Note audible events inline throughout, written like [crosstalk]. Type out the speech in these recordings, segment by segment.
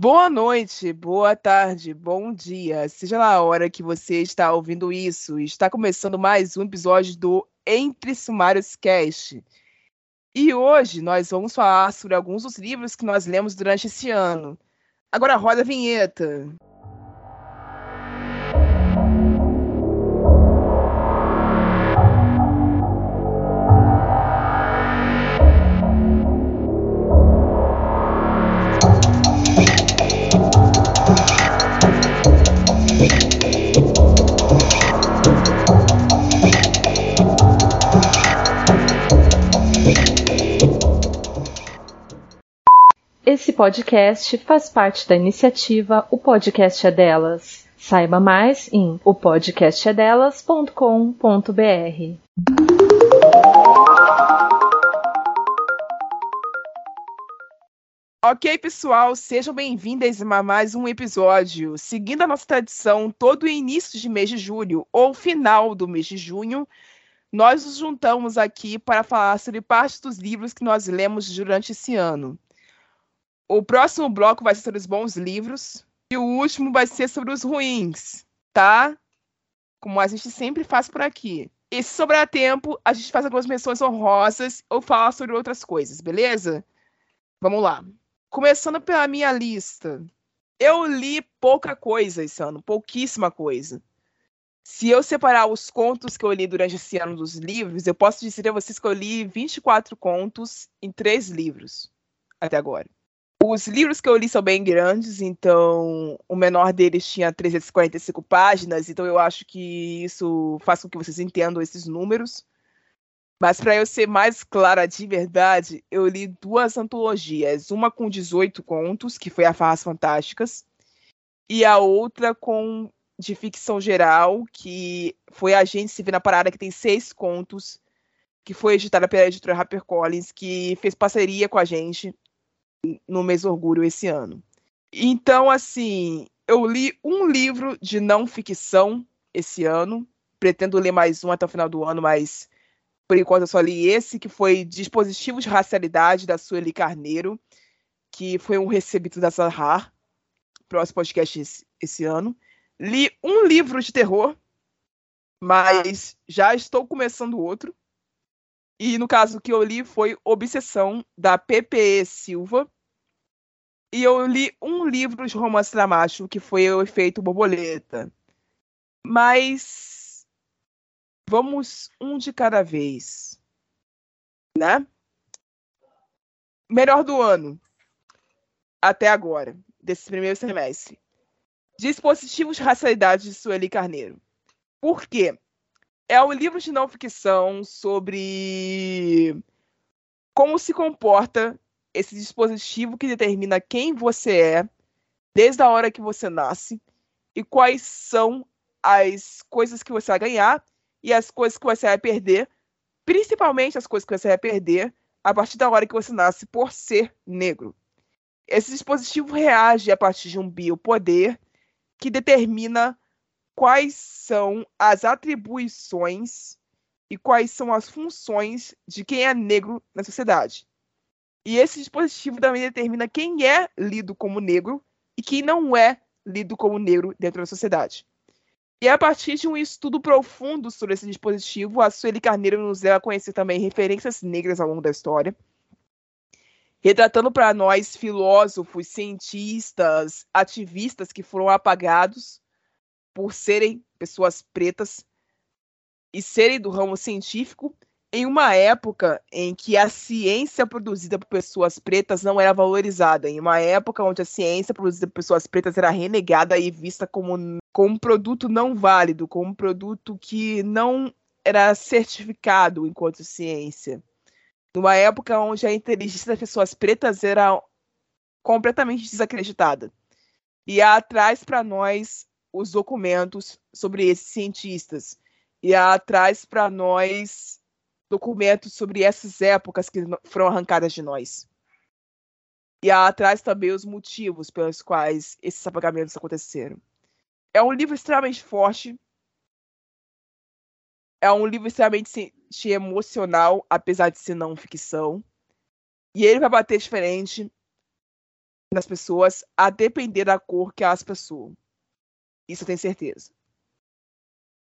Boa noite, boa tarde, bom dia, seja lá a hora que você está ouvindo isso. Está começando mais um episódio do Entre Sumários Cast. E hoje nós vamos falar sobre alguns dos livros que nós lemos durante esse ano. Agora roda a vinheta. Esse podcast faz parte da iniciativa O Podcast é Delas. Saiba mais em opodcastedelas.com.br. Ok, pessoal, sejam bem-vindas a mais um episódio. Seguindo a nossa tradição, todo início de mês de julho ou final do mês de junho, nós nos juntamos aqui para falar sobre parte dos livros que nós lemos durante esse ano. O próximo bloco vai ser sobre os bons livros. E o último vai ser sobre os ruins, tá? Como a gente sempre faz por aqui. E se sobrar tempo, a gente faz algumas menções honrosas ou fala sobre outras coisas, beleza? Vamos lá. Começando pela minha lista. Eu li pouca coisa esse ano, pouquíssima coisa. Se eu separar os contos que eu li durante esse ano dos livros, eu posso dizer a vocês que eu li 24 contos em três livros até agora. Os livros que eu li são bem grandes, então o menor deles tinha 345 páginas, então eu acho que isso faz com que vocês entendam esses números. Mas para eu ser mais clara de verdade, eu li duas antologias, uma com 18 contos, que foi a Farras Fantásticas, e a outra com de ficção geral, que foi a gente se vê na parada que tem seis contos, que foi editada pela editora HarperCollins, que fez parceria com a gente no mês orgulho esse ano. Então, assim, eu li um livro de não ficção esse ano. Pretendo ler mais um até o final do ano, mas por enquanto eu só li esse, que foi Dispositivos de Racialidade, da Sueli Carneiro, que foi um recebido da Sahar, próximo podcast esse, esse ano. Li um livro de terror, mas já estou começando outro. E no caso que eu li foi Obsessão, da PPE Silva. E eu li um livro de romance dramático, que foi O Efeito Borboleta. Mas vamos um de cada vez. Né? Melhor do ano. Até agora, desse primeiro semestre. Dispositivos de Racialidade de Sueli Carneiro. Por quê? É um livro de não ficção sobre como se comporta esse dispositivo que determina quem você é desde a hora que você nasce e quais são as coisas que você vai ganhar e as coisas que você vai perder, principalmente as coisas que você vai perder a partir da hora que você nasce por ser negro. Esse dispositivo reage a partir de um biopoder que determina quais são as atribuições e quais são as funções de quem é negro na sociedade. E esse dispositivo também determina quem é lido como negro e quem não é lido como negro dentro da sociedade. E a partir de um estudo profundo sobre esse dispositivo, a Sueli Carneiro nos deu a conhecer também referências negras ao longo da história, retratando para nós filósofos, cientistas, ativistas que foram apagados por serem pessoas pretas e serem do ramo científico em uma época em que a ciência produzida por pessoas pretas não era valorizada, em uma época onde a ciência produzida por pessoas pretas era renegada e vista como, como um produto não válido, como um produto que não era certificado enquanto ciência. Numa época onde a inteligência das pessoas pretas era completamente desacreditada. E atrás para nós os documentos sobre esses cientistas e ela traz para nós documentos sobre essas épocas que foram arrancadas de nós. E ela traz também os motivos pelos quais esses apagamentos aconteceram. É um livro extremamente forte. É um livro extremamente emocional, apesar de ser não ficção. E ele vai bater diferente nas pessoas a depender da cor que elas possuem. Isso eu tenho certeza.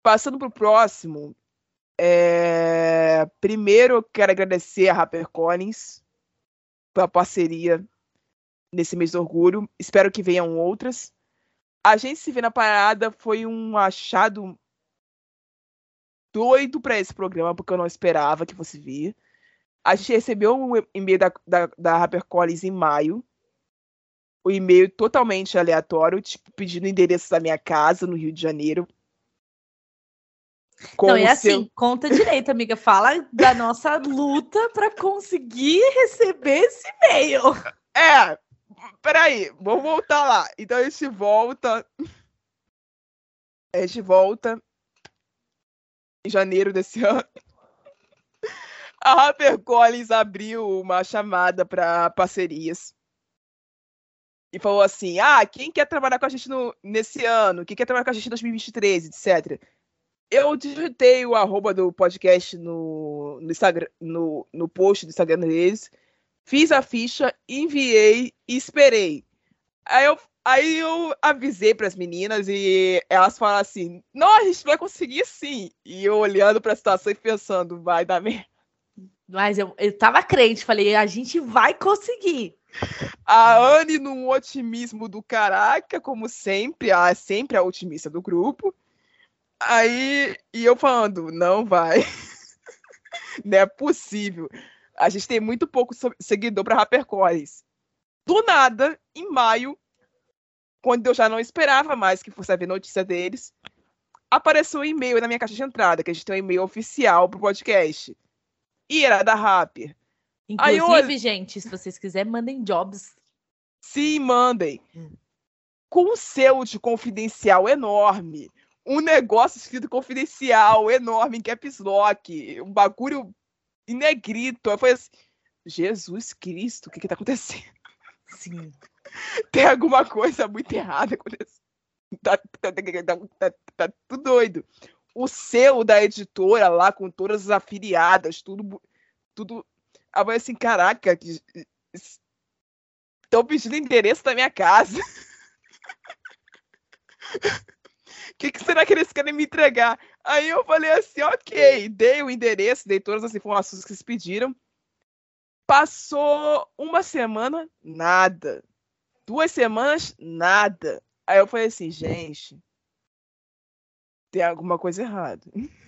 Passando para o próximo, é... primeiro eu quero agradecer a HarperCollins pela parceria nesse mês do orgulho. Espero que venham outras. A gente se vê na parada foi um achado doido para esse programa, porque eu não esperava que fosse vir. A gente recebeu um e-mail da, da, da HarperCollins em maio. O e-mail totalmente aleatório, tipo, pedindo o endereço da minha casa no Rio de Janeiro. Não, é assim, seu... conta direito, amiga. Fala da nossa luta para conseguir receber esse e-mail. É, peraí, vamos voltar lá. Então a gente volta. A gente volta em janeiro desse ano. A HarperCollins abriu uma chamada para parcerias. E falou assim: ah, quem quer trabalhar com a gente no, nesse ano? Quem quer trabalhar com a gente em 2023, etc. Eu digitei o arroba do podcast no, no, Instagram, no, no post do Instagram deles, fiz a ficha, enviei e esperei. Aí eu, aí eu avisei para as meninas e elas falaram assim: não, a gente vai conseguir sim. E eu olhando para a situação e pensando: vai dar merda. Mas eu, eu tava crente, falei: a gente vai conseguir. [laughs] A Anne num otimismo do caraca, como sempre, a sempre a otimista do grupo. Aí, e eu falando, não vai. [laughs] não é possível. A gente tem muito pouco seguidor para HarperCollins. Do nada, em maio, quando eu já não esperava mais que fosse haver notícia deles, apareceu um e-mail na minha caixa de entrada, que a gente tem um e-mail oficial pro podcast. E era da Rapper. Inclusive, eu... gente, se vocês quiserem, mandem jobs. Sim, mandem. Hum. Com um selo de confidencial enorme um negócio escrito confidencial, enorme, em caps lock, um bagulho em negrito. Eu falei assim, Jesus Cristo, o que que tá acontecendo? Sim. [laughs] Tem alguma coisa muito errada acontecendo. Tá, tá, tá, tá, tudo doido. O selo da editora lá, com todas as afiliadas, tudo. tudo. Eu falei assim, caraca, estão pedindo endereço da minha casa. O [laughs] que, que, será que eles querem me entregar? Aí eu falei assim, ok, dei o endereço, dei todas as informações que eles pediram. Passou uma semana, nada. Duas semanas, nada. Aí eu falei assim, gente, tem alguma coisa errada.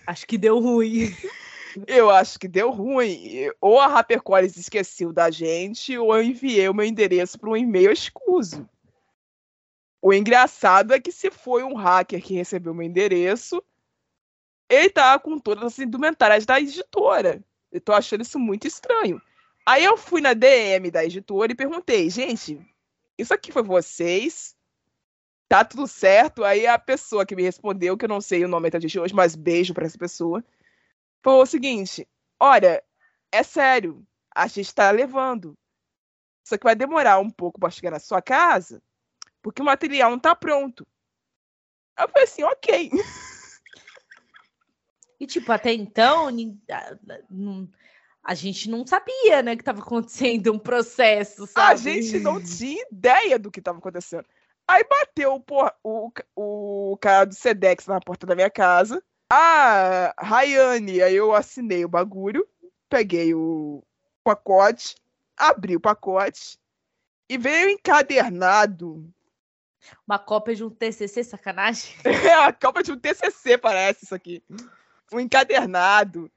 Acho que deu ruim. [laughs] [laughs] Eu acho que deu ruim. Ou a HarperCollins esqueceu da gente, ou eu enviei o meu endereço para um e-mail escuso. O engraçado é que se foi um hacker que recebeu meu endereço, ele tá com todas as indumentárias da editora. Eu tô achando isso muito estranho. Aí eu fui na DM da editora e perguntei, gente, isso aqui foi vocês? Tá tudo certo? Aí a pessoa que me respondeu, que eu não sei o nome até de hoje, mas beijo para essa pessoa, falou o seguinte: olha, é sério, a gente tá levando. Só que vai demorar um pouco para chegar na sua casa porque o material não está pronto. Eu falei assim, ok. E, tipo, até então, a gente não sabia, né, que estava acontecendo um processo, sabe? A gente não tinha ideia do que estava acontecendo. Aí bateu porra, o, o cara do Sedex na porta da minha casa. Ah, Rayane, aí eu assinei o bagulho, peguei o pacote, abri o pacote e veio encadernado uma cópia de um TCC, sacanagem? [laughs] É, a cópia de um TCC parece isso aqui. Um encadernado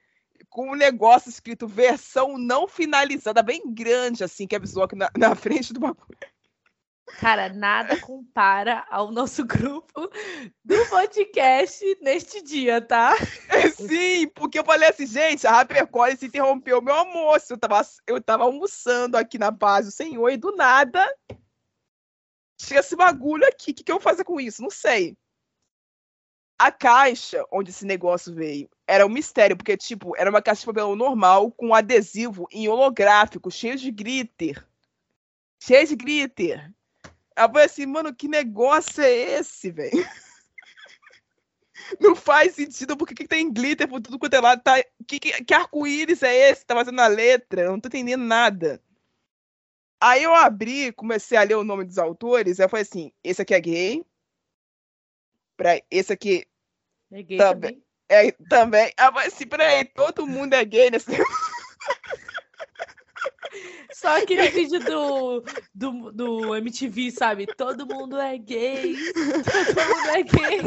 com um negócio escrito versão não finalizada, bem grande, assim, que avisou aqui na, na frente do bagulho. Cara, nada compara ao nosso [laughs] grupo do podcast neste dia, tá? [laughs] Sim, porque eu falei assim, gente, a HarperCollins interrompeu meu almoço. Eu tava, eu tava almoçando aqui na base do Senhor e do nada tinha esse bagulho aqui. O que, que eu vou fazer com isso? Não sei. A caixa onde esse negócio veio era um mistério, porque, tipo, era uma caixa de papelão normal com adesivo em holográfico, cheio de glitter. Cheio de glitter. Eu falei assim, mano, que negócio é esse, velho? Não faz sentido, porque que tem glitter por tudo quanto é lado? Tá... Que, que, que arco-íris é esse? Tá fazendo a letra? Eu não tô entendendo nada. Aí eu abri, comecei a ler o nome dos autores, aí falei assim, esse aqui é gay. Pra, esse aqui É gay Também. também. é também. Aí eu falei assim, peraí, todo mundo é gay nesse Só aquele vídeo do, do, do MTV, sabe? Todo mundo é gay. Todo mundo é gay.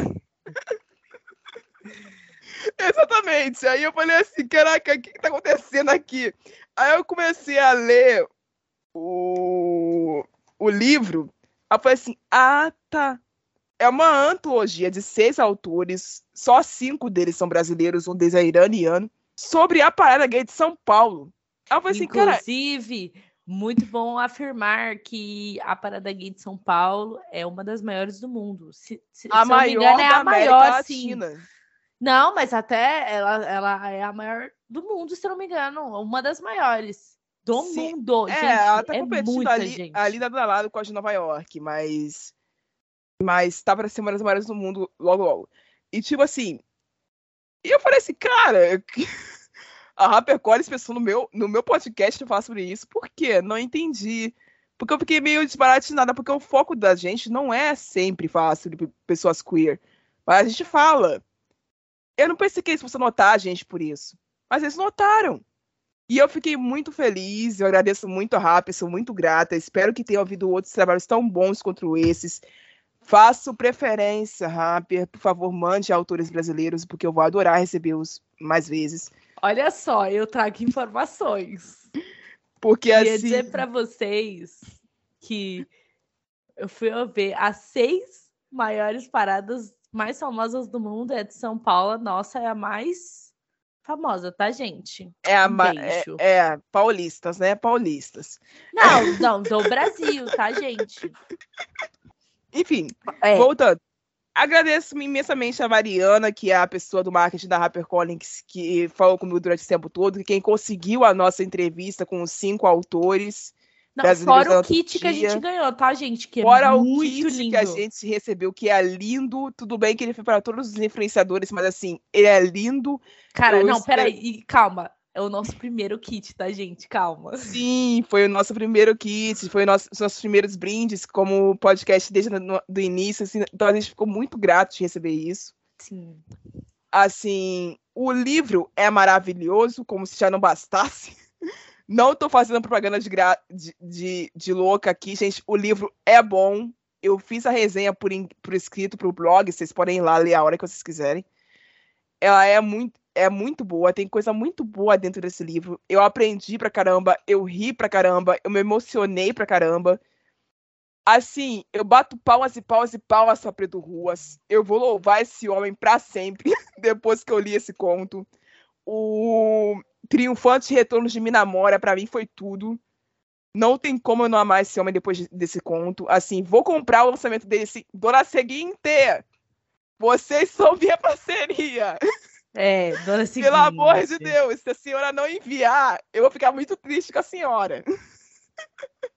Exatamente. Aí eu falei assim, caraca, o que, que tá acontecendo aqui? Aí eu comecei a ler o, o livro. Aí eu falei assim, ah, tá. É uma antologia de seis autores, só cinco deles são brasileiros, um deles é iraniano, sobre a parada gay de São Paulo. Aí eu falei assim, cara, Inclusive, muito bom afirmar que a Parada Gay de São Paulo é uma das maiores do mundo. Se, se, a se eu não me maior engano, é a América maior, sim. Latina. Não, mas até ela, ela é a maior do mundo, se eu não me engano. Uma das maiores do Sim, mundo. É, gente, ela tá é competindo ali, gente. ali a lado com a de Nova York, mas. Mas tá pra ser uma das maiores do mundo logo logo. E tipo assim. E eu falei assim, cara, [laughs] a HarperCollins pensou no meu, no meu podcast falar sobre isso. Por quê? Não entendi. Porque eu fiquei meio desbaratinada, porque o foco da gente não é sempre falar sobre pessoas queer. Mas a gente fala. Eu não pensei que eles fossem notar a gente por isso. Mas eles notaram. E eu fiquei muito feliz, eu agradeço muito a Rapper, sou muito grata. Espero que tenha ouvido outros trabalhos tão bons quanto esses. Faço preferência, Rapper. Por favor, mande autores brasileiros, porque eu vou adorar recebê-los mais vezes. Olha só, eu trago informações. Porque Queria assim. dizer pra vocês que eu fui ver as seis maiores paradas mais famosas do mundo é de São Paulo. A Nossa é a mais famosa, tá, gente? É, a Um ma- é, é, paulistas, né? Paulistas. Não, não, do Brasil, tá, gente? [laughs] Enfim, É, voltando. Agradeço imensamente a Mariana, que é a pessoa do marketing da HarperCollins, que falou comigo durante esse tempo todo, quem conseguiu a nossa entrevista com os cinco autores. não, fora o kit que a gente ganhou, tá, gente? Que é Fora o muito kit lindo. que a gente recebeu, que é lindo. Tudo bem que ele foi para todos os influenciadores, mas assim, ele é lindo. Cara, eu não, espero- peraí, e calma. É o nosso primeiro kit, tá, gente? Calma. Sim, foi o nosso primeiro kit, foi nosso- os nossos primeiros brindes como podcast desde o do início. assim, então a gente ficou muito grato de receber isso. Sim. Assim, o livro é maravilhoso, como se já não bastasse. [laughs] Não tô fazendo propaganda de, gra- de, de, de louca aqui, gente. O livro é bom. Eu fiz a resenha por, in- por escrito pro blog, vocês podem ir lá ler a hora que vocês quiserem. Ela é muito, é muito boa, tem coisa muito boa dentro desse livro. Eu aprendi pra caramba, eu ri pra caramba, eu me emocionei pra caramba. Assim, eu bato palmas e palmas e palmas pra Preto Ruas. Eu vou louvar esse homem pra sempre, [laughs] depois que eu li esse conto. O Triunfante Retorno de Minamora, pra mim, foi tudo. Não tem como eu não amar esse homem depois de- desse conto. Assim, vou comprar o lançamento dele dona seguinte. Vocês são minha parceria. [laughs] É, dona seguinte. [laughs] Pelo amor de Deus, se a senhora não enviar, eu vou ficar muito triste com a senhora. [laughs]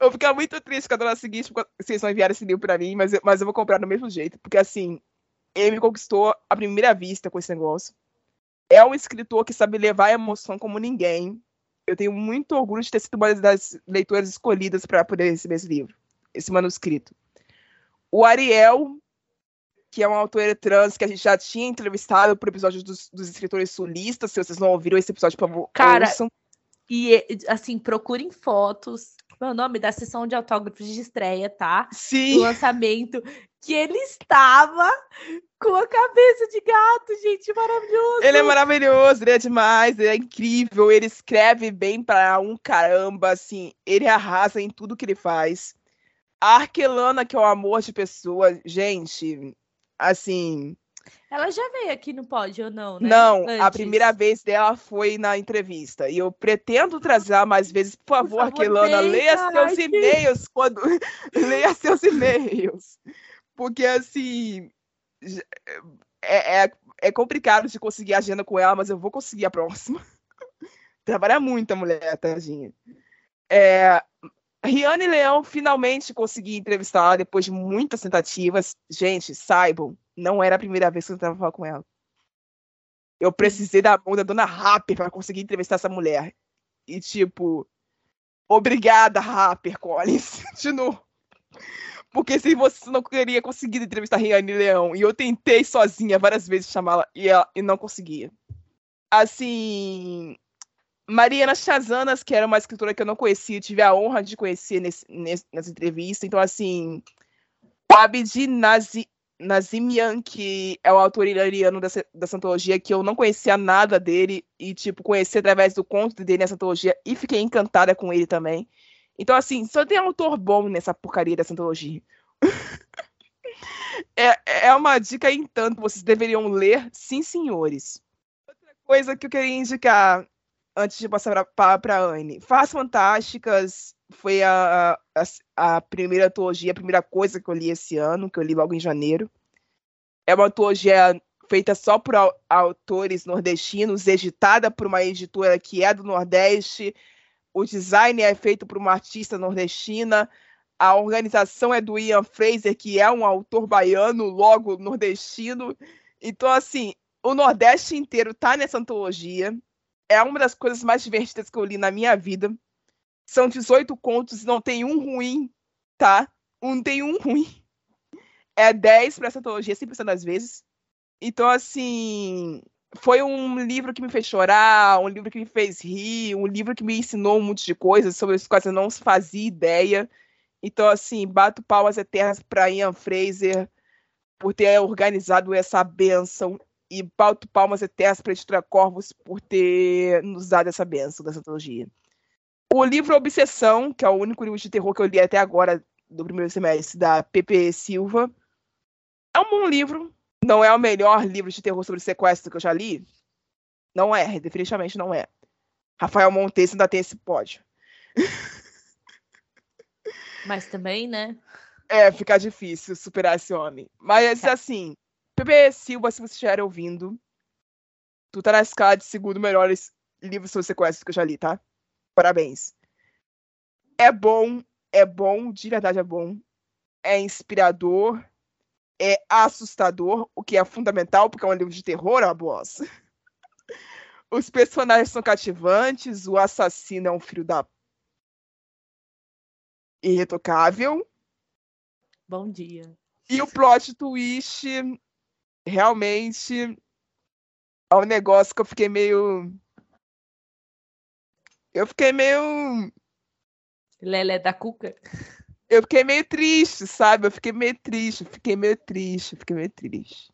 Eu vou ficar muito triste com a dona seguinte porque vocês não enviaram esse livro pra mim, mas eu, mas eu vou comprar do mesmo jeito, porque assim, ele me conquistou à primeira vista com esse negócio. É um escritor que sabe levar a emoção como ninguém. Eu tenho muito orgulho de ter sido uma das leitoras escolhidas para poder receber esse livro, esse manuscrito. O Ariel, que é um autor trans que a gente já tinha entrevistado por episódio dos, dos escritores sulistas. Se vocês não ouviram esse episódio, por favor, Cara, ouçam. E, assim, procurem fotos. Meu nome da sessão de autógrafos de estreia, tá? Do Sim, lançamento. Que ele estava com a cabeça de gato, gente. Maravilhoso. ele é maravilhoso, ele é demais, ele é incrível, ele escreve bem pra um caramba, assim, ele arrasa em tudo que ele faz. A Arquelana, que é o amor de pessoa, gente, assim, Ela já veio aqui no pódio ou não, né? Não, a Antes. primeira vez dela foi na entrevista. E eu pretendo trazer mais vezes. Por favor, favor, Arquelana, venha, leia seus e-mails quando. [laughs] leia seus e-mails. Porque assim. É, é, é complicado de conseguir agenda com ela, mas eu vou conseguir a próxima. [laughs] Trabalha muito a mulher, tadinha. É, Riane Leão finalmente consegui entrevistá-la depois de muitas tentativas. Gente, saibam, não era a primeira vez que eu tentava falar com ela. Eu precisei da mão da dona Rapper para conseguir entrevistar essa mulher. E, tipo, Obrigada, Rapper Collins. [laughs] De novo. Porque se você não queria conseguir entrevistar Riane Leão, e eu tentei sozinha várias vezes chamá-la e, e não conseguia. Assim, Mariana Chazanas, que era uma escritora que eu não conhecia, tive a honra de conhecer nesse, nesse, nessa entrevista. Então, assim, Abdi Nazi, Nazimian, que é o autor iraniano dessa, dessa antologia, que eu não conhecia nada dele, e, tipo, conheci através do conto dele nessa antologia, e fiquei encantada com ele também. Então, assim, só tem autor bom nessa porcaria dessa antologia. [laughs] é, é uma dica em tanto, vocês deveriam ler, sim, senhores. Outra coisa que eu queria indicar antes de passar para a Anne. Faz Fantásticas foi a, a, a, primeira antologia, a primeira coisa que eu li esse ano, que eu li logo em janeiro. É uma antologia feita só por autores nordestinos, editada por uma editora que é do Nordeste, o design é feito por uma artista nordestina, a organização é do Ian Fraser, que é um autor baiano, logo nordestino. Então, assim, o Nordeste inteiro está nessa antologia. É uma das coisas mais divertidas que eu li na minha vida. São 18 contos e não tem um ruim, tá? Não tem um ruim. É 10 para essa antologia, 100% das vezes. Então, assim, foi um livro que me fez chorar, um livro que me fez rir, um livro que me ensinou um monte de coisas sobre as quais eu não fazia ideia. Então, assim, bato palmas eternas para Ian Fraser por ter organizado essa benção e bato palmas eternas para a editora Corvus por ter nos dado essa benção dessa trilogia. O livro Obsessão, que é o único livro de terror que eu li até agora do primeiro semestre, da Pepe Silva, é um bom livro, não é o melhor livro de terror sobre sequestro que eu já li? Não é, definitivamente não é. Rafael Montes ainda tem esse pódio. Mas também, né? É, fica difícil superar esse homem. Mas, é. assim, Pepe Silva, se você estiver ouvindo, tu tá na escala de segundo melhores livros sobre sequestro que eu já li, tá? Parabéns. É bom, é bom, de verdade é bom. É inspirador, é assustador, o que é fundamental, porque é um livro de terror, a boss. [laughs] Os personagens são cativantes, o assassino é um filho da. irretocável. Bom dia. E o plot twist realmente é um negócio que eu fiquei meio. Eu fiquei meio. Lelé da Cuca? eu fiquei meio triste, sabe? Eu fiquei meio triste, fiquei meio triste, fiquei meio triste.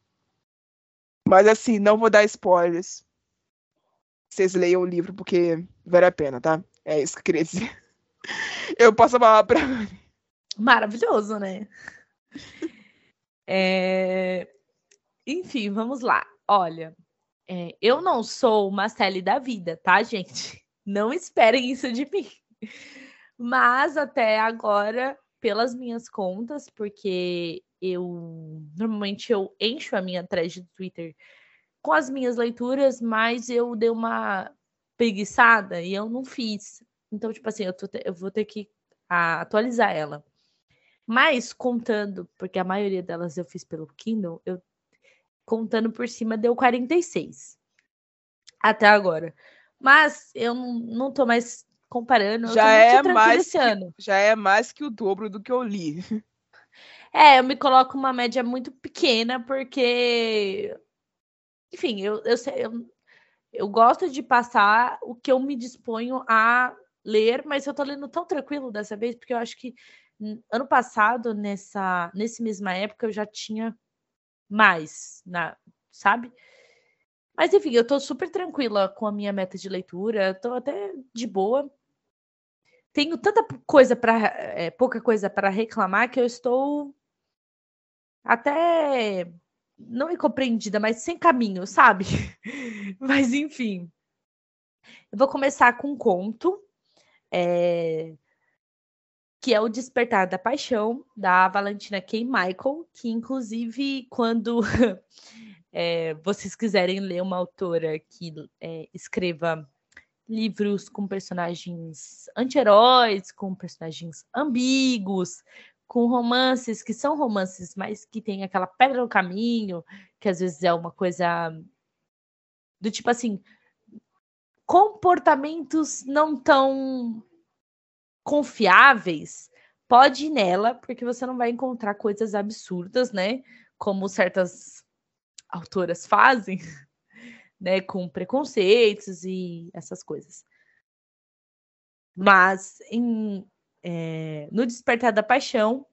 Mas assim, não vou dar spoilers. Vocês leiam o livro porque vale a pena, tá? É isso que eu queria dizer. [laughs] Eu posso falar pra. Maravilhoso, né? [laughs] É... Enfim, vamos lá. Olha, é, eu não sou uma Sally da vida, tá, gente? [laughs] Não esperem isso de mim. Mas até agora, pelas minhas contas, porque eu normalmente eu encho a minha thread do Twitter com as minhas leituras, mas eu dei uma preguiçada e eu não fiz. Então, tipo assim, eu, tô, eu vou ter que atualizar ela. Mas contando, porque a maioria delas eu fiz pelo Kindle, eu contando por cima deu 46 até agora. Mas eu não, tô mais comparando. Já é mais que, já é mais que o dobro do que eu li. [laughs] É, eu me coloco uma média muito pequena porque enfim, eu, eu, eu, eu gosto de passar o que eu me disponho a ler, mas eu tô lendo tão tranquilo dessa vez, porque eu acho que ano passado, nessa, nesse mesma época, eu já tinha mais, na, sabe? Mas enfim, eu tô super tranquila com a minha meta de leitura, tô até de boa tenho tanta coisa para é, pouca coisa para reclamar que eu estou até não incompreendida, mas sem caminho, sabe? [laughs] mas enfim, eu vou começar com um conto é, que é o Despertar da Paixão da Valentina K. Michael, que inclusive quando [laughs] é, vocês quiserem ler uma autora que é, escreva livros com personagens anti-heróis, com personagens ambíguos, com romances que são romances, mas que tem aquela pedra no caminho, que às vezes é uma coisa do tipo assim, comportamentos não tão confiáveis, pode ir nela, porque você não vai encontrar coisas absurdas, né? Como certas autoras fazem, [laughs] né? Com preconceitos e essas coisas. Mas em, é, no Despertar da Paixão,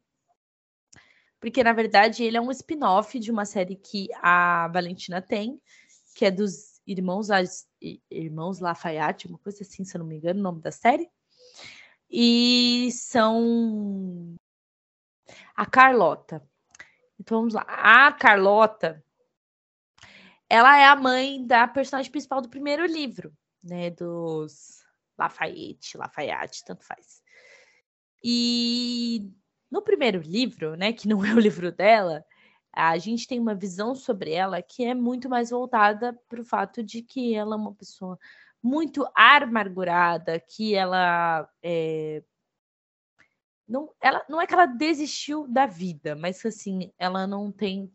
porque na verdade ele é um spin-off de uma série que a Valentina tem, que é dos irmãos, irmãos Lafayette, uma coisa assim, se eu não me engano, o nome da série. E são a Carlota. Então vamos lá. A Carlota, ela é a mãe da personagem principal do primeiro livro, né? Dos Lafayette, Lafayette, tanto faz. E no primeiro livro, né, que não [laughs] é o livro dela, a gente tem uma visão sobre ela que é muito mais voltada para o fato de que ela é uma pessoa muito amargurada, que ela é... não, ela não é que ela desistiu da vida, mas assim ela não tem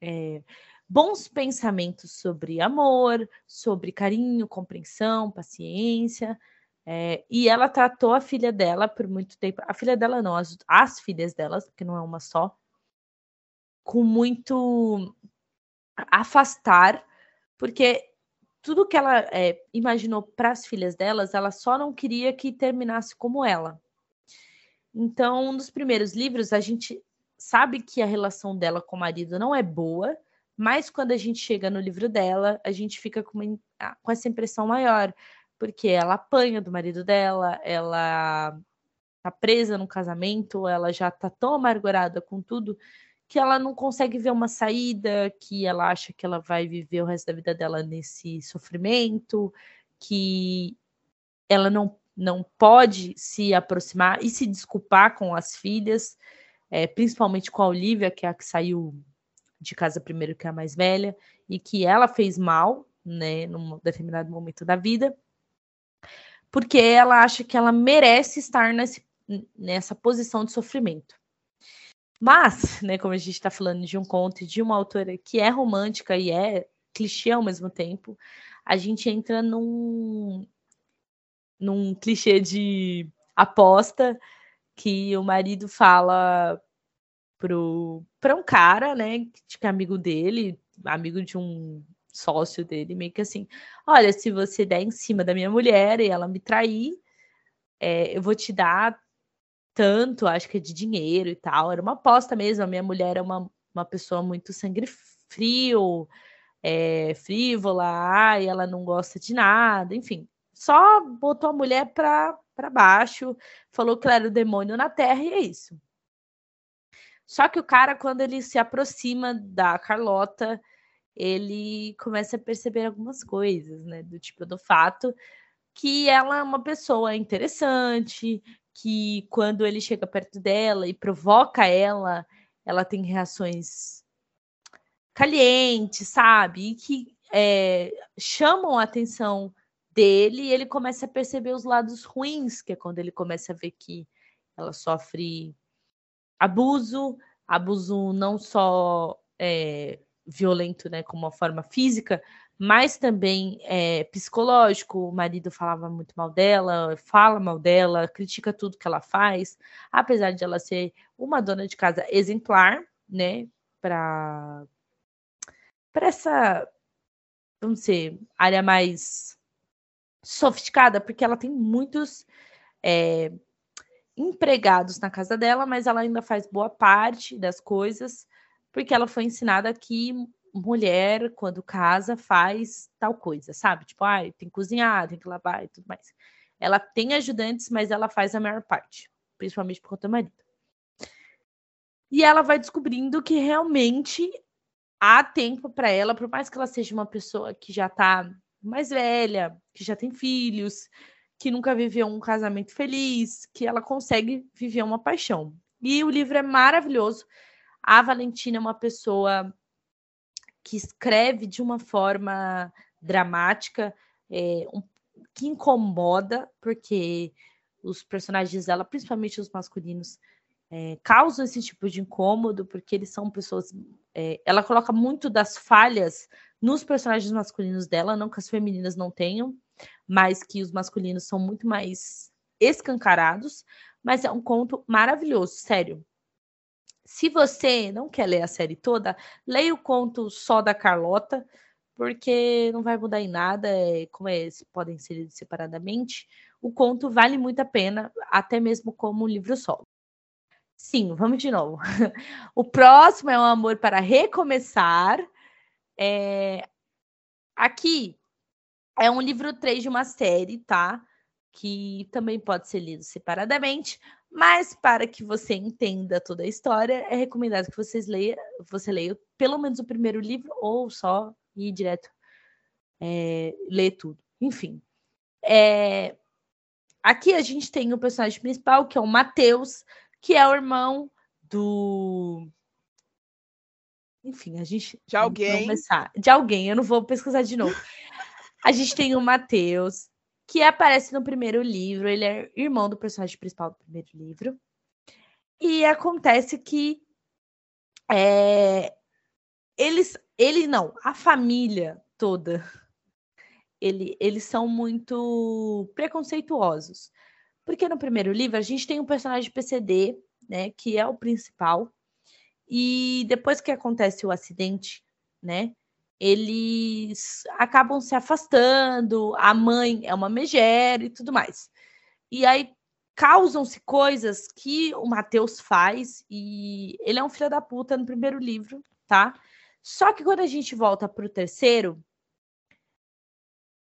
é, bons pensamentos sobre amor, sobre carinho, compreensão, paciência. É, e ela tratou a filha dela por muito tempo, a filha dela não, as, as filhas delas, porque não é uma só, com muito afastar, porque tudo que ela é, imaginou para as filhas delas, ela só não queria que terminasse como ela. Então, um dos primeiros livros, a gente sabe que a relação dela com o marido não é boa, mas quando a gente chega no livro dela, a gente fica com, uma, ah, com essa impressão maior, porque ela apanha do marido dela, ela tá presa no casamento, ela já tá tão amargurada com tudo que ela não consegue ver uma saída, que ela acha que ela vai viver o resto da vida dela nesse sofrimento, que ela não, não pode se aproximar e se desculpar com as filhas, é, principalmente com a Olivia, que é a que saiu de casa primeiro, que é a mais velha, e que ela fez mal, né, num determinado momento da vida, porque ela acha que ela merece estar nesse, nessa posição de sofrimento. Mas, né, como a gente está falando de um conto de uma autora que é romântica e é clichê ao mesmo tempo, a gente entra num, num clichê de aposta que o marido fala para um cara, né, que é amigo dele, amigo de um sócio dele, meio que assim: olha, se você der em cima da minha mulher e ela me trair, é, eu vou te dar tanto, acho que de dinheiro e tal. Era uma aposta mesmo. A minha mulher é uma, uma pessoa muito sangue frio, é, frívola, e ela não gosta de nada, enfim. Só botou a mulher para baixo, falou que ela era o demônio na terra, e é isso. Só que o cara, quando ele se aproxima da Carlota, ele começa a perceber algumas coisas, né? Do tipo do fato que ela é uma pessoa interessante, que quando ele chega perto dela e provoca ela, ela tem reações calientes, sabe? E que é, chamam a atenção dele e ele começa a perceber os lados ruins, que é quando ele começa a ver que ela sofre abuso, abuso não só é, violento, né, como uma forma física, mas também é, psicológico. O marido falava muito mal dela, fala mal dela, critica tudo que ela faz, apesar de ela ser uma dona de casa exemplar, né, para para essa, vamos dizer, área mais sofisticada, porque ela tem muitos é, empregados na casa dela, mas ela ainda faz boa parte das coisas, porque ela foi ensinada que mulher, quando casa, faz tal coisa, sabe? Tipo, ah, tem que cozinhar, tem que lavar e tudo mais. Ela tem ajudantes, mas ela faz a maior parte, principalmente por conta do marido. E ela vai descobrindo que realmente há tempo para ela, por mais que ela seja uma pessoa que já tá mais velha, que já tem filhos, que nunca viveu um casamento feliz, que ela consegue viver uma paixão. E o livro é maravilhoso. A Valentina é uma pessoa que escreve de uma forma dramática, é, um, que incomoda, porque os personagens dela, principalmente os masculinos, é, causam esse tipo de incômodo, porque eles são pessoas. É, ela coloca muito das falhas nos personagens masculinos dela, não que as femininas não tenham, mas que os masculinos são muito mais escancarados, mas é um conto maravilhoso, sério. Se você não quer ler a série toda, leia o conto só da Carlota, porque não vai mudar em nada, é, como é, podem ser lidos separadamente. O conto vale muito a pena, até mesmo como um livro solo. Sim, vamos de novo. [laughs] o próximo é um amor para recomeçar. É... Aqui é um livro 3 de uma série, tá? Que também pode ser lido separadamente, mas para que você entenda toda a história, é recomendado que vocês leia, você leia pelo menos o primeiro livro ou só ir direto é, ler tudo. Enfim. É, aqui a gente tem o personagem principal, que é o Matheus, que é o irmão do. Enfim, a gente. De alguém. Começar. De alguém, eu não vou pesquisar de novo. A gente tem o Matheus, que aparece no primeiro livro. Ele é irmão do personagem principal do primeiro livro. E acontece que é, eles, ele não, a família toda, ele, eles são muito preconceituosos. Porque no primeiro livro a gente tem um personagem PCD, né, que é o principal, e depois que acontece o acidente, né, eles acabam se afastando, a mãe é uma megera e tudo mais. E aí causam-se coisas que o Mateus faz e ele é um filho da puta no primeiro livro, tá? Só que quando a gente volta para o terceiro,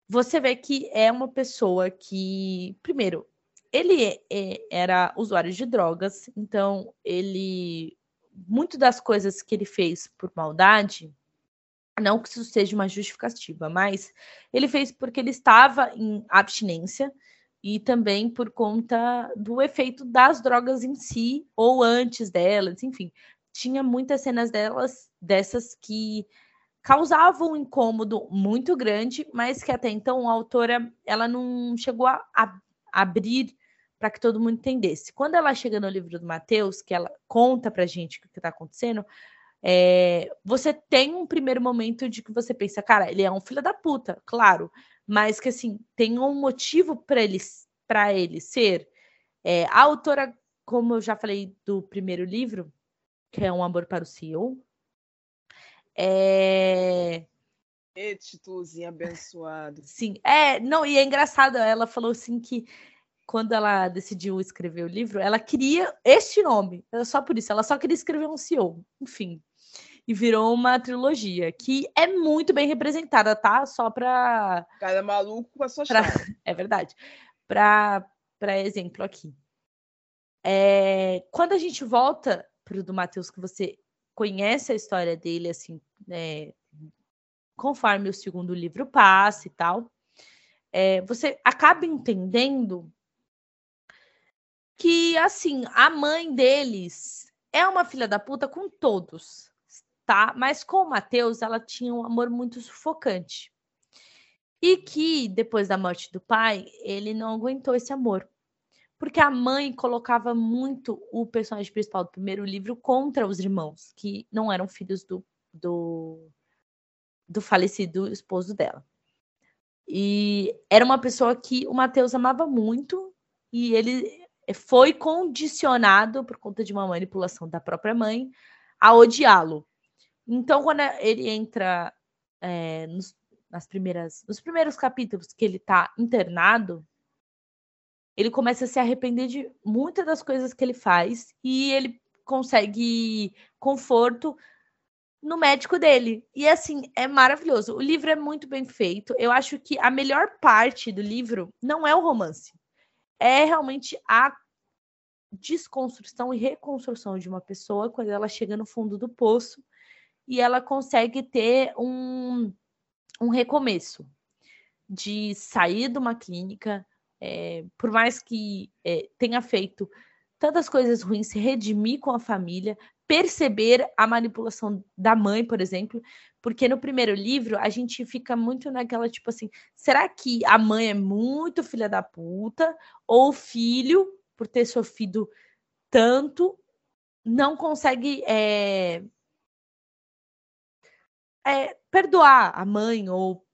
você vê que é uma pessoa que, primeiro, ele é, é, era usuário de drogas, então ele muito das coisas que ele fez por maldade não que isso seja uma justificativa, mas ele fez porque ele estava em abstinência e também por conta do efeito das drogas em si ou antes delas, enfim, tinha muitas cenas delas dessas que causavam um incômodo muito grande, mas que até então a autora ela não chegou a, a abrir para que todo mundo entendesse. Quando ela chega no livro do Mateus, que ela conta para gente o que está acontecendo, é, você tem um primeiro momento de que você pensa, cara, ele é um filho da puta, claro, mas que assim tem um motivo para ele para ele ser. É, a autora, como eu já falei do primeiro livro, que é um amor para o CEO, é... E títulozinho abençoado. Sim, é, não, e é engraçado, ela falou assim que quando ela decidiu escrever o livro, ela queria este nome, só por isso, ela só queria escrever um CEO, enfim e virou uma trilogia que é muito bem representada, tá? Só para cada maluco com a sua pra... [laughs] É verdade. Para para exemplo aqui. É... quando a gente volta pro do Matheus que você conhece a história dele assim, é... conforme o segundo livro passa e tal, é... você acaba entendendo que assim, a mãe deles é uma filha da puta com todos tá? Mas com o Mateus, ela tinha um amor muito sufocante. E que, depois da morte do pai, ele não aguentou esse amor. Porque a mãe colocava muito o personagem principal do primeiro livro contra os irmãos, que não eram filhos do, do, do falecido esposo dela. E era uma pessoa que o Mateus amava muito, e ele foi condicionado, por conta de uma manipulação da própria mãe, a odiá-lo. Então, quando ele entra é, nos, nas primeiras, nos primeiros capítulos que ele está internado, ele começa a se arrepender de muitas das coisas que ele faz e ele consegue conforto no médico dele. E assim, é maravilhoso. O livro é muito bem feito. Eu acho que a melhor parte do livro não é o romance. É realmente a desconstrução e reconstrução de uma pessoa quando ela chega no fundo do poço e ela consegue ter um, um recomeço de sair de uma clínica, é, por mais que é, tenha feito tantas coisas ruins, se redimir com a família, perceber a manipulação da mãe, por exemplo, porque no primeiro livro a gente fica muito naquela tipo assim: será que a mãe é muito filha da puta ou o filho, por ter sofrido tanto, não consegue é, é, perdoar a mãe ou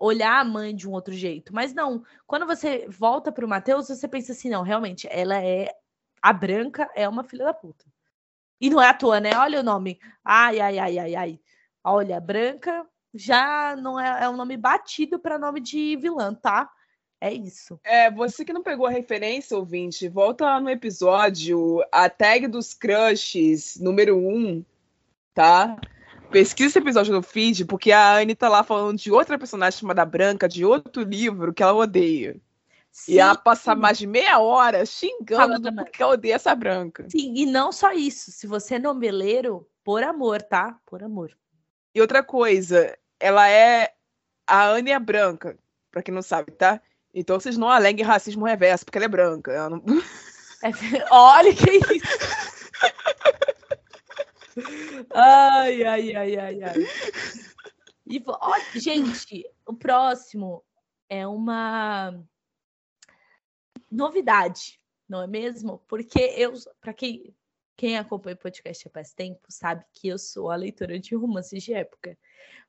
olhar a mãe de um outro jeito. Mas não, quando você volta para o Matheus, você pensa assim, não, realmente, ela é a branca é uma filha da puta. E não é à toa, né? Olha o nome. Ai, ai, ai, ai, ai. Olha, branca já não é, é um nome batido para nome de vilã, tá? É isso. É, você que não pegou a referência, ouvinte, volta lá no episódio, a tag dos crushes, número 1, um, tá? Pesquisa esse episódio no feed, porque a Anne tá lá falando de outra personagem chamada Branca, de outro livro que ela odeia. Sim. E ela passa mais de meia hora xingando porque ela odeia essa branca. Sim, e não só isso. Se você é nomeleiro, por amor, tá? Por amor. E outra coisa, ela é. A Anne é branca, pra quem não sabe, tá? Então vocês não aleguem racismo reverso, porque ela é branca. Ela não... [laughs] é, olha que isso! Ai, ai, ai, ai, ai. E, ó, gente, o próximo é uma novidade, não é mesmo? Porque eu, para quem, quem acompanha o podcast há mais tempo, sabe que eu sou a leitora de romances de época.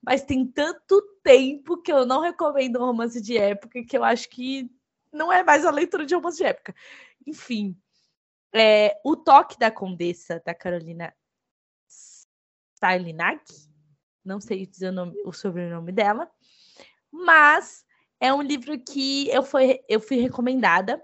Mas tem tanto tempo que eu não recomendo um romance de época que eu acho que não é mais a leitura de romance de época. Enfim, é, o toque da Condessa, da Carolina Stalinak, não sei dizer o, nome, o sobrenome dela, mas é um livro que eu, eu fui recomendada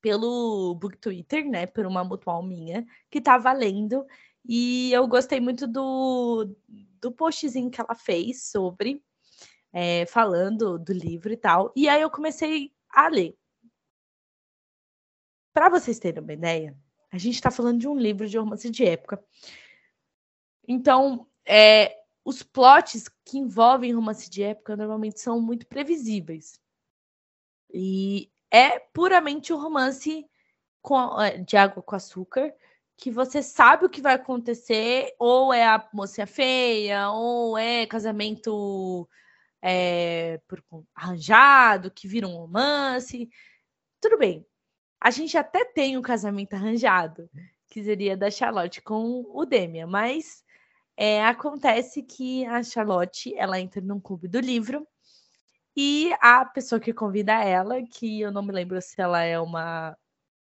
pelo Book Twitter, né, por uma mutual minha, que tá valendo, e eu gostei muito do, do postzinho que ela fez sobre, é, falando do livro e tal, e aí eu comecei a ler. Para vocês terem uma ideia, a gente está falando de um livro de romance de época. Então, é, os plots que envolvem romance de época normalmente são muito previsíveis. E é puramente um romance com, é, de água com açúcar, que você sabe o que vai acontecer, ou é a moça feia, ou é casamento é, por, arranjado, que vira um romance. Tudo bem. A gente até tem um casamento arranjado, que seria da Charlotte com o Demian, mas é, acontece que a Charlotte ela entra num clube do livro e a pessoa que convida ela, que eu não me lembro se ela é uma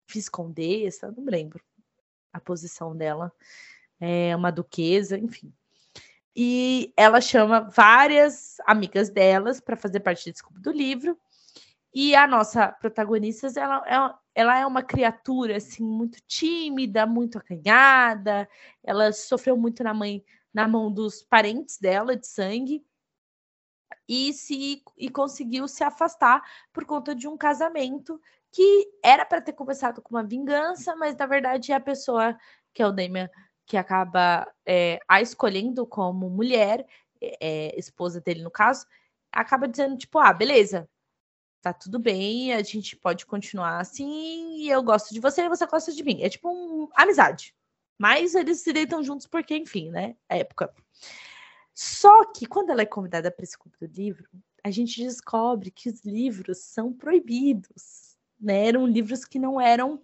viscondessa, não me lembro a posição dela, é uma duquesa, enfim. E ela chama várias amigas delas para fazer parte desse clube do livro. E a nossa protagonista, ela, ela, ela é uma criatura assim muito tímida, muito acanhada. Ela sofreu muito na mãe, na mão dos parentes dela de sangue e se e conseguiu se afastar por conta de um casamento que era para ter começado com uma vingança, mas na verdade é a pessoa que é o Damian que acaba é, a escolhendo como mulher, é, esposa dele no caso, acaba dizendo tipo, ah, beleza, tá tudo bem, a gente pode continuar assim, e eu gosto de você e você gosta de mim. É tipo uma amizade. Mas eles se deitam juntos porque, enfim, né? É época. Só que quando ela é convidada para esse clube do livro, a gente descobre que os livros são proibidos, né? Eram livros que não eram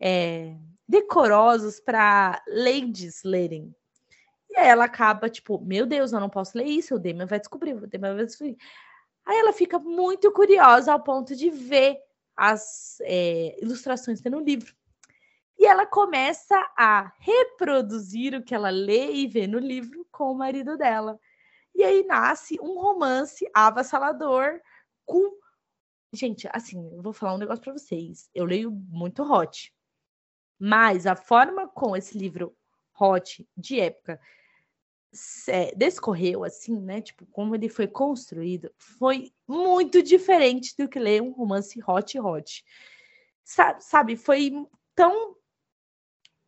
é, decorosos para ladies lerem. E aí ela acaba, tipo, meu Deus, eu não posso ler isso, o Demian vai descobrir, o Demian vai descobrir. Aí ela fica muito curiosa ao ponto de ver as é, ilustrações que tem no livro. E ela começa a reproduzir o que ela lê e vê no livro com o marido dela. E aí nasce um romance avassalador com. Gente, assim, eu vou falar um negócio para vocês. Eu leio muito hot. Mas a forma com esse livro hot de época é, descorreu assim, né? Tipo, como ele foi construído, foi muito diferente do que ler um romance hot hot. Sabe, foi tão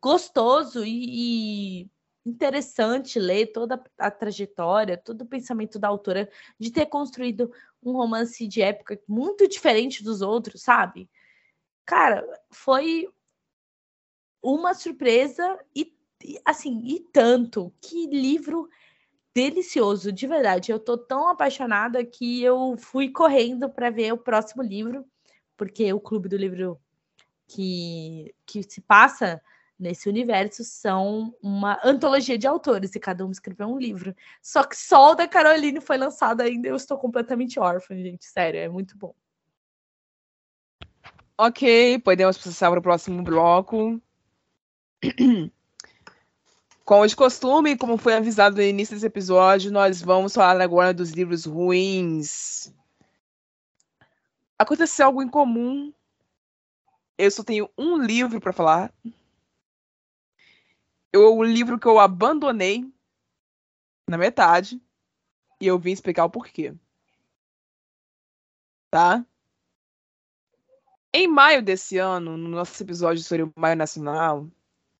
gostoso e, e interessante ler toda a trajetória, todo o pensamento da autora de ter construído um romance de época muito diferente dos outros, sabe? Cara, foi uma surpresa e assim, e tanto. Que livro delicioso, de verdade. Eu tô tão apaixonada que eu fui correndo para ver o próximo livro, porque o clube do livro que, que se passa nesse universo são uma antologia de autores e cada um escreveu um livro. Só que só o da Caroline foi lançado ainda eu estou completamente órfã, gente. Sério, é muito bom. Ok, podemos passar para o próximo bloco. [clears throat] Como de costume, como foi avisado no início desse episódio, nós vamos falar agora dos livros ruins. Aconteceu algo em comum. Eu só tenho um livro para falar. Eu, o livro que eu abandonei na metade. E eu vim explicar o porquê. Tá? Em maio desse ano, no nosso episódio sobre o Maio Nacional,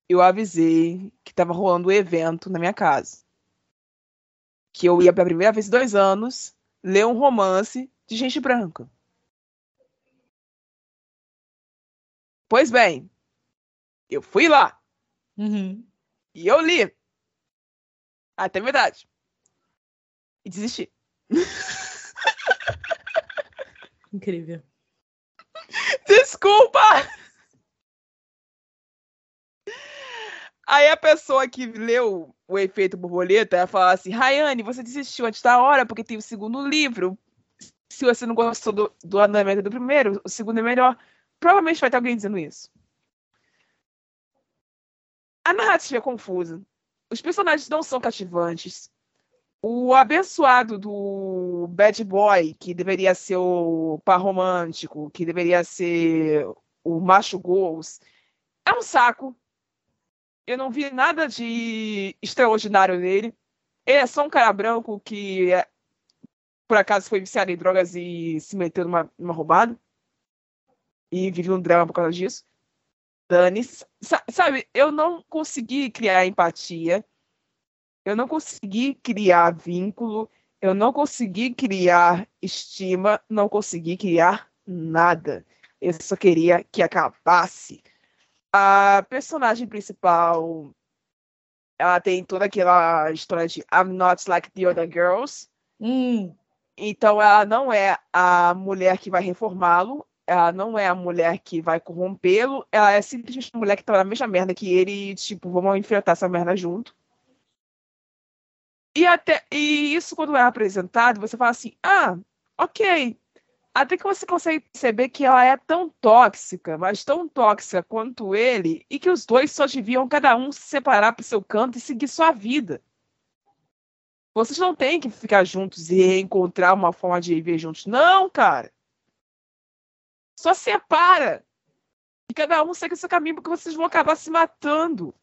eu avisei que estava rolando um evento na minha casa. Que eu ia pela primeira vez em dois anos ler um romance de gente branca. Pois bem, eu fui lá. Uhum. E eu li. Até verdade. E desisti. Incrível. [laughs] Desculpa! Aí a pessoa que leu o efeito borboleta ia falar assim: Rayane, você desistiu antes da hora porque tem o segundo livro. Se você não gostou do, do andamento do primeiro, o segundo é melhor. Provavelmente vai ter alguém dizendo isso. A narrativa é confusa. Os personagens não são cativantes. O abençoado do bad boy, que deveria ser o par romântico, que deveria ser o macho goals, é um saco. Eu não vi nada de extraordinário nele. Ele é só um cara branco que, é, por acaso, foi viciado em drogas e se meteu numa, numa roubada. E vive um drama por causa disso. Dani, sabe, eu não consegui criar empatia eu não consegui criar vínculo, eu não consegui criar estima, não consegui criar nada. Eu só queria que acabasse. A personagem principal, ela tem toda aquela história de I'm not like the other girls. Hum. Então ela não é a mulher que vai reformá-lo, ela não é a mulher que vai corrompê-lo, ela é simplesmente a mulher que tá na mesma merda que ele tipo, vamos enfrentar essa merda junto. E, até, e isso, quando é apresentado, você fala assim: ah, ok. Até que você consegue perceber que ela é tão tóxica, mas tão tóxica quanto ele, e que os dois só deviam cada um se separar para o seu canto e seguir sua vida. Vocês não têm que ficar juntos e encontrar uma forma de viver juntos. Não, cara. Só separa. E cada um segue o seu caminho, porque vocês vão acabar se matando.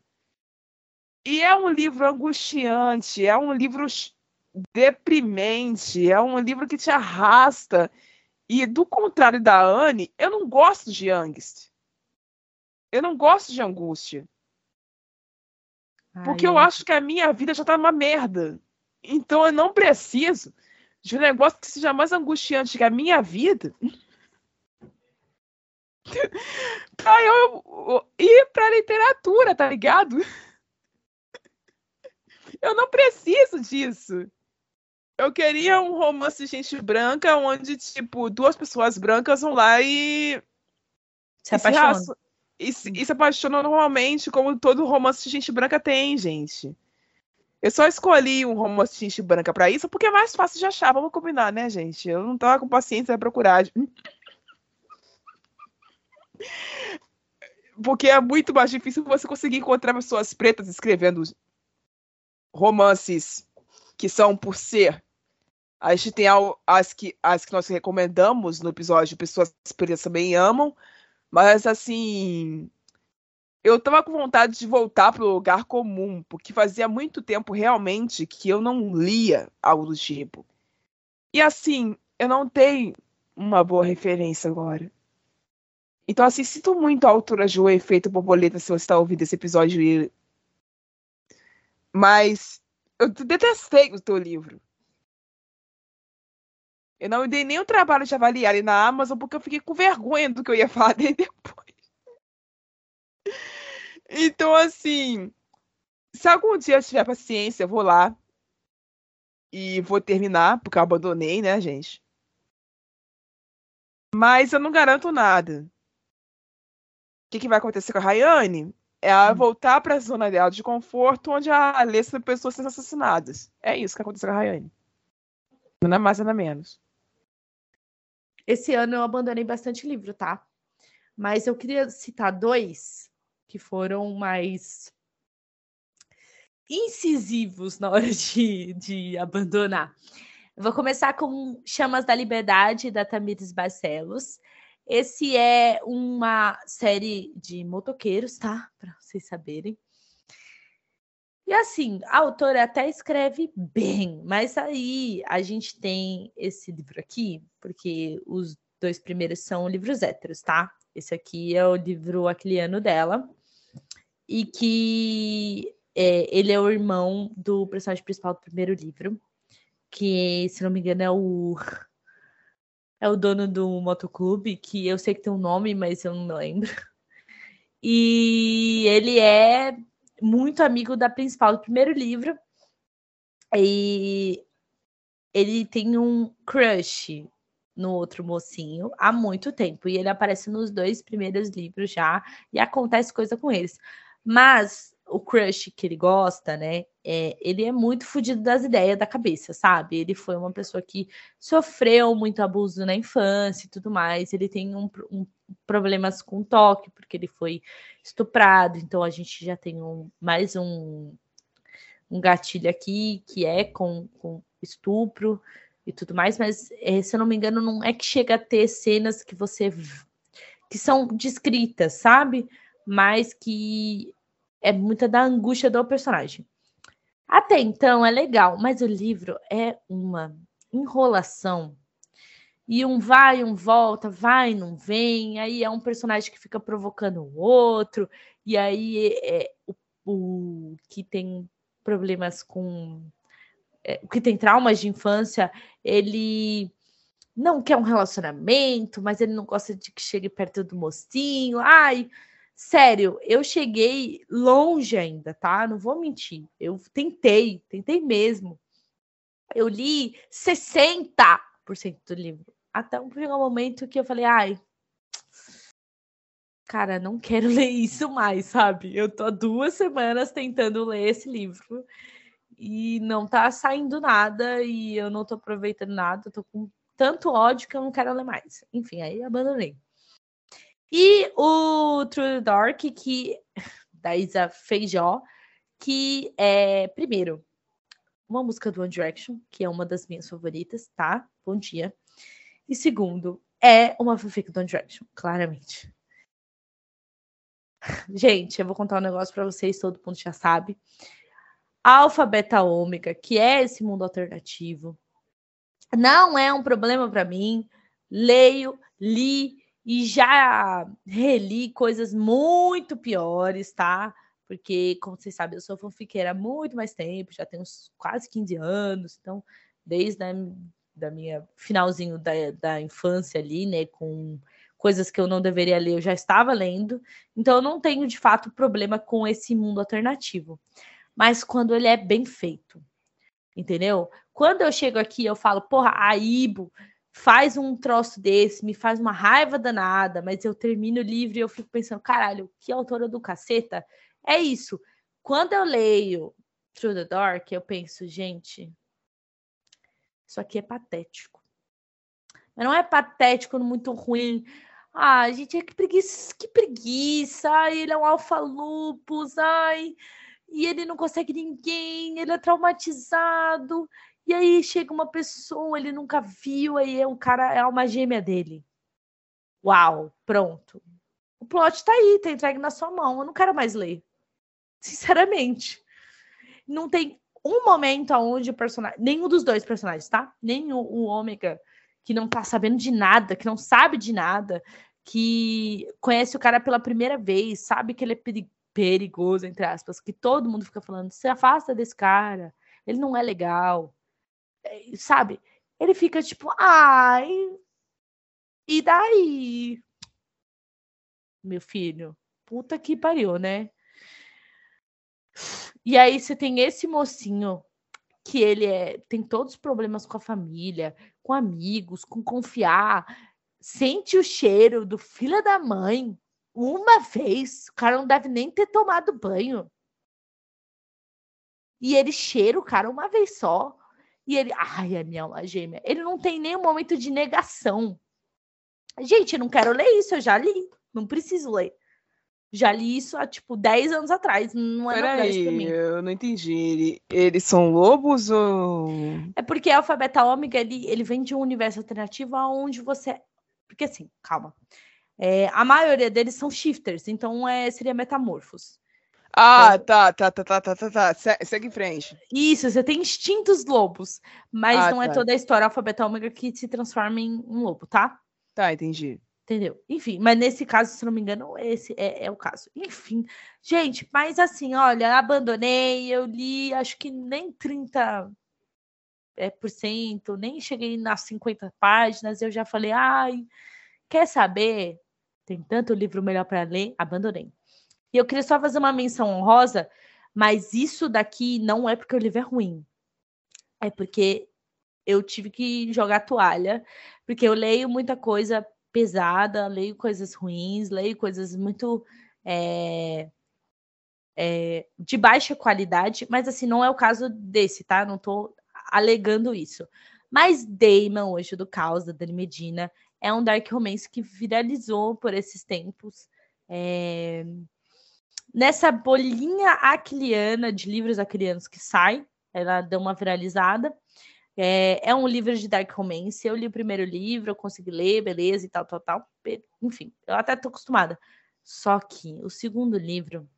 E é um livro angustiante, é um livro deprimente, é um livro que te arrasta. E do contrário da Anne, eu não gosto de angst. Eu não gosto de angústia. Ai, porque eu acho que a minha vida já tá uma merda. Então eu não preciso de um negócio que seja mais angustiante que a minha vida. [laughs] pra eu ir pra literatura, tá ligado? [laughs] Eu não preciso disso. Eu queria um romance de gente branca onde, tipo, duas pessoas brancas vão lá e. Se apaixonam. E, se, e se apaixonam normalmente, como todo romance de gente branca tem, gente. Eu só escolhi um romance de gente branca pra isso porque é mais fácil de achar. Vamos combinar, né, gente? Eu não tava com paciência pra procurar. [laughs] Porque é muito mais difícil você conseguir encontrar pessoas pretas escrevendo romances que são por ser. A gente tem as que, as que nós recomendamos no episódio, pessoas pretas também amam, mas assim. Eu tava com vontade de voltar pro lugar comum, porque fazia muito tempo realmente que eu não lia algo do tipo. E assim, eu não tenho uma boa referência agora. Então, assim, sinto muito a altura de O Efeito Borboleta se você está ouvindo esse episódio mas eu detestei o teu livro. Eu não dei nem o trabalho de avaliar ele na Amazon porque eu fiquei com vergonha do que eu ia [laughs] falar dele depois. Então, assim, se algum dia eu tiver paciência, eu vou lá e vou terminar, porque eu abandonei, né, gente? Mas eu não garanto nada. O que, que vai acontecer com a Rayane? é a voltar para a zona dela de conforto, onde a de pessoas sendo assassinadas. É isso que aconteceu com a Rayane. Nada mais, nada menos. Esse ano eu abandonei bastante livro, tá? Mas eu queria citar dois que foram mais incisivos na hora [laughs] de, de abandonar. Eu vou começar com Chamas da Liberdade, da Tamires Barcelos. Esse é uma série de motoqueiros, tá? Para vocês saberem. E assim, a autora até escreve bem, mas aí a gente tem esse livro aqui, porque os dois primeiros são livros héteros, tá? Esse aqui é o livro aquiliano dela, e que é, ele é o irmão do personagem principal do primeiro livro, que, se não me engano, é o. [laughs] É o dono do motoclube, que eu sei que tem um nome, mas eu não lembro. E ele é muito amigo da principal do primeiro livro. E ele tem um crush no outro mocinho há muito tempo. E ele aparece nos dois primeiros livros já. E acontece coisa com eles. Mas o crush que ele gosta, né? É, ele é muito fodido das ideias da cabeça, sabe? Ele foi uma pessoa que sofreu muito abuso na infância e tudo mais. Ele tem um, um problemas com toque, porque ele foi estuprado. Então a gente já tem um, mais um, um gatilho aqui que é com, com estupro e tudo mais. Mas é, se eu não me engano, não é que chega a ter cenas que você que são descritas, sabe? Mas que é muita da angústia do personagem. Até então é legal, mas o livro é uma enrolação. E um vai, um volta, vai, não vem. Aí é um personagem que fica provocando o outro. E aí é, o, o que tem problemas com. É, o que tem traumas de infância, ele não quer um relacionamento, mas ele não gosta de que chegue perto do mocinho. Ai, Sério, eu cheguei longe ainda, tá? Não vou mentir. Eu tentei, tentei mesmo. Eu li 60% do livro. Até um momento que eu falei, ai, cara, não quero [laughs] ler isso mais, sabe? Eu tô há duas semanas tentando ler esse livro e não tá saindo nada e eu não tô aproveitando nada, tô com tanto ódio que eu não quero ler mais. Enfim, aí abandonei. E o True Dark, que [laughs] da Isa Feijó, que é, primeiro, uma música do One Direction, que é uma das minhas favoritas, tá? Bom dia. E segundo, é uma fanfic do One Direction, claramente. Gente, eu vou contar um negócio para vocês, todo mundo já sabe. Alfa, beta, ômega, que é esse mundo alternativo, não é um problema para mim. Leio, li, e já reli coisas muito piores, tá? Porque, como vocês sabem, eu sou fanfiqueira há muito mais tempo, já tenho quase 15 anos, então, desde a da minha finalzinho da, da infância ali, né, com coisas que eu não deveria ler, eu já estava lendo, então eu não tenho de fato problema com esse mundo alternativo. Mas quando ele é bem feito, entendeu? Quando eu chego aqui, eu falo, porra, a Ibo faz um troço desse, me faz uma raiva danada, mas eu termino o livro e eu fico pensando, caralho, que autora do caceta. É isso. Quando eu leio Through the Dark, eu penso, gente, isso aqui é patético. Mas não é patético muito ruim. Ah, gente, que preguiça, que preguiça. Ai, ele é um alfa-lupus, ai, e ele não consegue ninguém, ele é traumatizado. E aí chega uma pessoa, ele nunca viu, aí é um cara, é uma gêmea dele. Uau, pronto. O plot tá aí, tá entregue na sua mão. Eu não quero mais ler. Sinceramente. Não tem um momento onde o personagem. Nenhum dos dois personagens, tá? Nem o, o Ômega, que não tá sabendo de nada, que não sabe de nada, que conhece o cara pela primeira vez, sabe que ele é perigoso, entre aspas, que todo mundo fica falando, se afasta desse cara, ele não é legal. É, sabe? Ele fica tipo, ai, e daí? Meu filho, puta que pariu, né? E aí você tem esse mocinho que ele é, tem todos os problemas com a família, com amigos, com confiar, sente o cheiro do filho da mãe, Uma vez, o cara não deve nem ter tomado banho. E ele cheira o cara uma vez só. E ele, ai, é minha alma gêmea. Ele não tem nenhum momento de negação. Gente, eu não quero ler isso, eu já li. Não preciso ler. Já li isso há, tipo, 10 anos atrás. Não é Peraí, pra mim. eu não entendi. Eles são lobos ou. É porque Alpha Beta Ômega, ele, ele vem de um universo alternativo onde você. Porque assim, calma. É, a maioria deles são shifters, então é, seria metamorfos. Ah, tá, tá, tá, tá, tá, tá, tá. Se- Segue em frente. Isso, você tem instintos lobos, mas Ah, não é tá. toda a história Alpha Beta Ômega que se transforma em um lobo, tá? Tá, entendi. Entendeu? Enfim, mas nesse caso, se não me engano, esse é, é o caso. Enfim, gente, mas assim, olha, abandonei, eu li, acho que nem 30 é, por cento, nem cheguei nas 50 páginas, eu já falei, ai, quer saber? Tem tanto livro melhor para ler, abandonei. E eu queria só fazer uma menção honrosa, mas isso daqui não é porque o livro é ruim. É porque eu tive que jogar toalha, porque eu leio muita coisa pesada, leio coisas ruins, leio coisas muito é, é, de baixa qualidade, mas assim, não é o caso desse, tá? Não tô alegando isso. Mas Damon, hoje do Caos, da Dani Medina, é um dark romance que viralizou por esses tempos. É, Nessa bolinha aquiliana de livros aquilianos que sai, ela deu uma viralizada. É, é um livro de dark romance. Eu li o primeiro livro, eu consegui ler, beleza e tal, tal, tal. Enfim, eu até tô acostumada. Só que o segundo livro.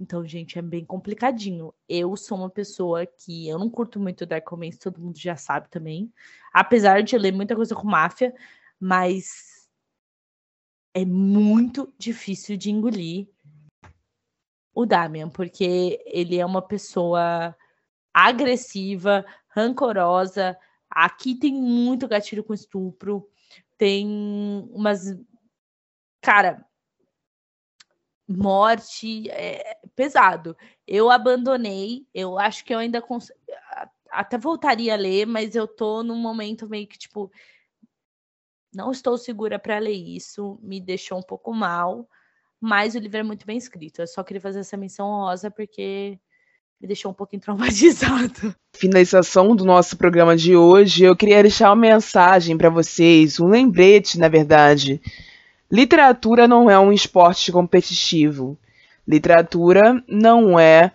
Então, gente, é bem complicadinho. Eu sou uma pessoa que eu não curto muito dark romance, todo mundo já sabe também. Apesar de ler muita coisa com máfia, mas é muito difícil de engolir o Damian, porque ele é uma pessoa agressiva, rancorosa. Aqui tem muito gatilho com estupro, tem umas. Cara, morte é pesado. Eu abandonei, eu acho que eu ainda cons... até voltaria a ler, mas eu tô num momento meio que tipo não estou segura para ler isso, me deixou um pouco mal, mas o livro é muito bem escrito. Eu só queria fazer essa menção honrosa porque me deixou um pouquinho [laughs] traumatizado. Finalização do nosso programa de hoje, eu queria deixar uma mensagem para vocês, um lembrete, na verdade. Literatura não é um esporte competitivo. Literatura não é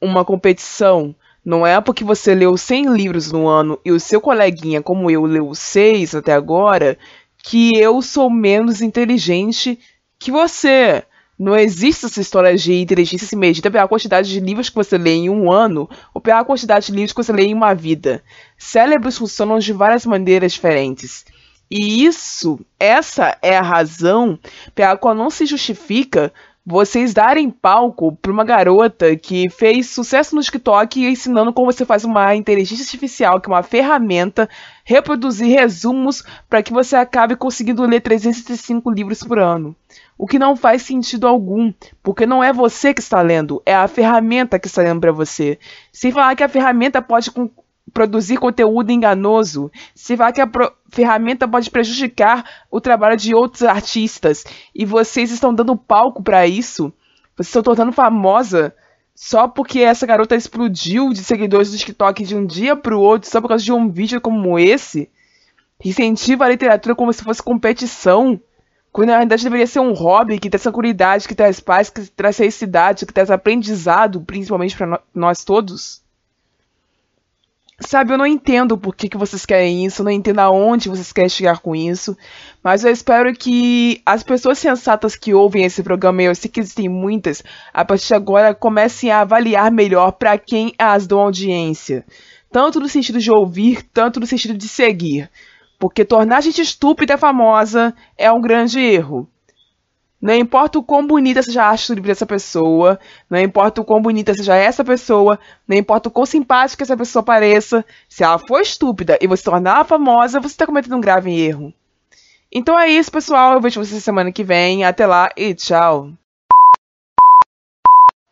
uma competição. Não é porque você leu 100 livros no ano e o seu coleguinha, como eu, leu 6 até agora, que eu sou menos inteligente que você. Não existe essa história de inteligência se medida pela quantidade de livros que você lê em um ano ou pela quantidade de livros que você lê em uma vida. Cérebros funcionam de várias maneiras diferentes. E isso, essa é a razão pela qual não se justifica vocês darem palco para uma garota que fez sucesso no TikTok ensinando como você faz uma inteligência artificial, que é uma ferramenta, reproduzir resumos para que você acabe conseguindo ler 365 livros por ano. O que não faz sentido algum, porque não é você que está lendo, é a ferramenta que está lendo para você. Sem falar que a ferramenta pode com- produzir conteúdo enganoso, sem falar que a ferramenta pode prejudicar o trabalho de outros artistas, e vocês estão dando palco para isso, vocês estão tornando famosa só porque essa garota explodiu de seguidores do TikTok de um dia para o outro, só por causa de um vídeo como esse. Incentiva a literatura como se fosse competição. Quando na verdade deveria ser um hobby que traz tranquilidade, que traz paz, que traz felicidade, que traz aprendizado, principalmente para nós todos. Sabe, eu não entendo por que, que vocês querem isso, eu não entendo aonde vocês querem chegar com isso, mas eu espero que as pessoas sensatas que ouvem esse programa, eu sei que existem muitas, a partir de agora comecem a avaliar melhor para quem as dão audiência. Tanto no sentido de ouvir, tanto no sentido de seguir. Porque tornar a gente estúpida e famosa é um grande erro. Não importa o quão bonita seja a livro dessa pessoa, não importa o quão bonita seja essa pessoa, não importa o quão simpática essa pessoa pareça, se ela for estúpida e você tornar famosa, você está cometendo um grave erro. Então é isso, pessoal. Eu vejo vocês semana que vem. Até lá e tchau.